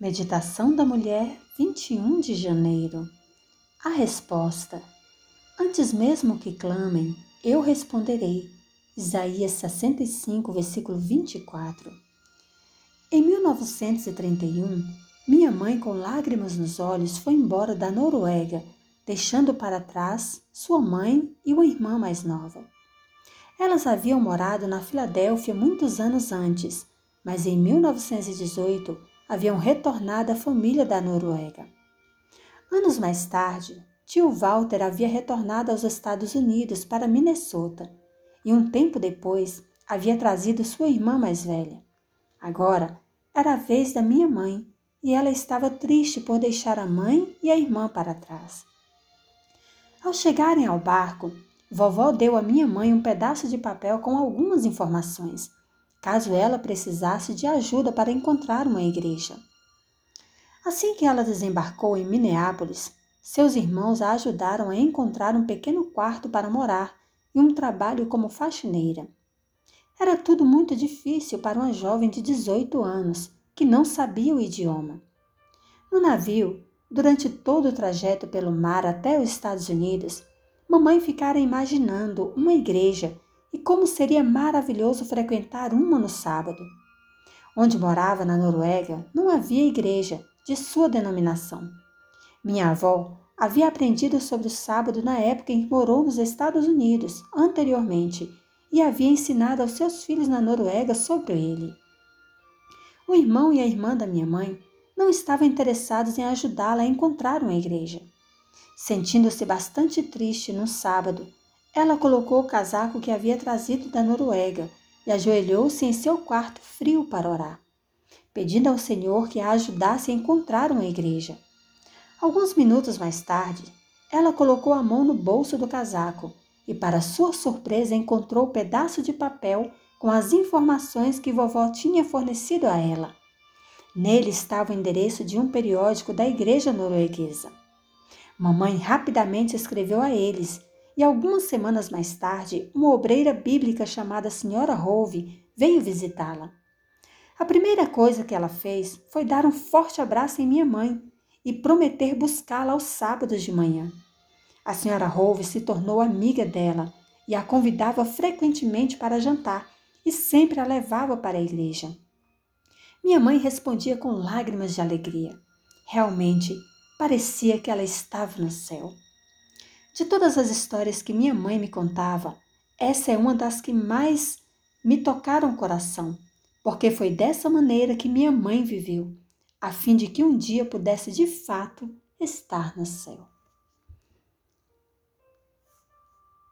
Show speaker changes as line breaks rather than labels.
Meditação da Mulher, 21 de janeiro. A resposta. Antes mesmo que clamem, eu responderei. Isaías 65, versículo 24. Em 1931, minha mãe, com lágrimas nos olhos, foi embora da Noruega, deixando para trás sua mãe e uma irmã mais nova. Elas haviam morado na Filadélfia muitos anos antes, mas em 1918 haviam retornado à família da Noruega. Anos mais tarde, tio Walter havia retornado aos Estados Unidos para Minnesota e um tempo depois havia trazido sua irmã mais velha. Agora era a vez da minha mãe e ela estava triste por deixar a mãe e a irmã para trás. Ao chegarem ao barco, vovó deu à minha mãe um pedaço de papel com algumas informações caso ela precisasse de ajuda para encontrar uma igreja. Assim que ela desembarcou em Minneapolis, seus irmãos a ajudaram a encontrar um pequeno quarto para morar e um trabalho como faxineira. Era tudo muito difícil para uma jovem de 18 anos que não sabia o idioma. No navio, durante todo o trajeto pelo mar até os Estados Unidos, mamãe ficara imaginando uma igreja e como seria maravilhoso frequentar uma no sábado. Onde morava, na Noruega, não havia igreja de sua denominação. Minha avó havia aprendido sobre o sábado na época em que morou nos Estados Unidos, anteriormente, e havia ensinado aos seus filhos na Noruega sobre ele. O irmão e a irmã da minha mãe não estavam interessados em ajudá-la a encontrar uma igreja. Sentindo-se bastante triste no sábado, ela colocou o casaco que havia trazido da Noruega e ajoelhou-se em seu quarto frio para orar, pedindo ao Senhor que a ajudasse a encontrar uma igreja. Alguns minutos mais tarde, ela colocou a mão no bolso do casaco e, para sua surpresa, encontrou o pedaço de papel com as informações que vovó tinha fornecido a ela. Nele estava o endereço de um periódico da igreja norueguesa. Mamãe rapidamente escreveu a eles e algumas semanas mais tarde, uma obreira bíblica chamada Senhora Hove veio visitá-la. A primeira coisa que ela fez foi dar um forte abraço em minha mãe e prometer buscá-la aos sábados de manhã. A senhora Hove se tornou amiga dela e a convidava frequentemente para jantar e sempre a levava para a igreja. Minha mãe respondia com lágrimas de alegria. Realmente, parecia que ela estava no céu. De todas as histórias que minha mãe me contava, essa é uma das que mais me tocaram o coração, porque foi dessa maneira que minha mãe viveu, a fim de que um dia pudesse de fato estar no céu.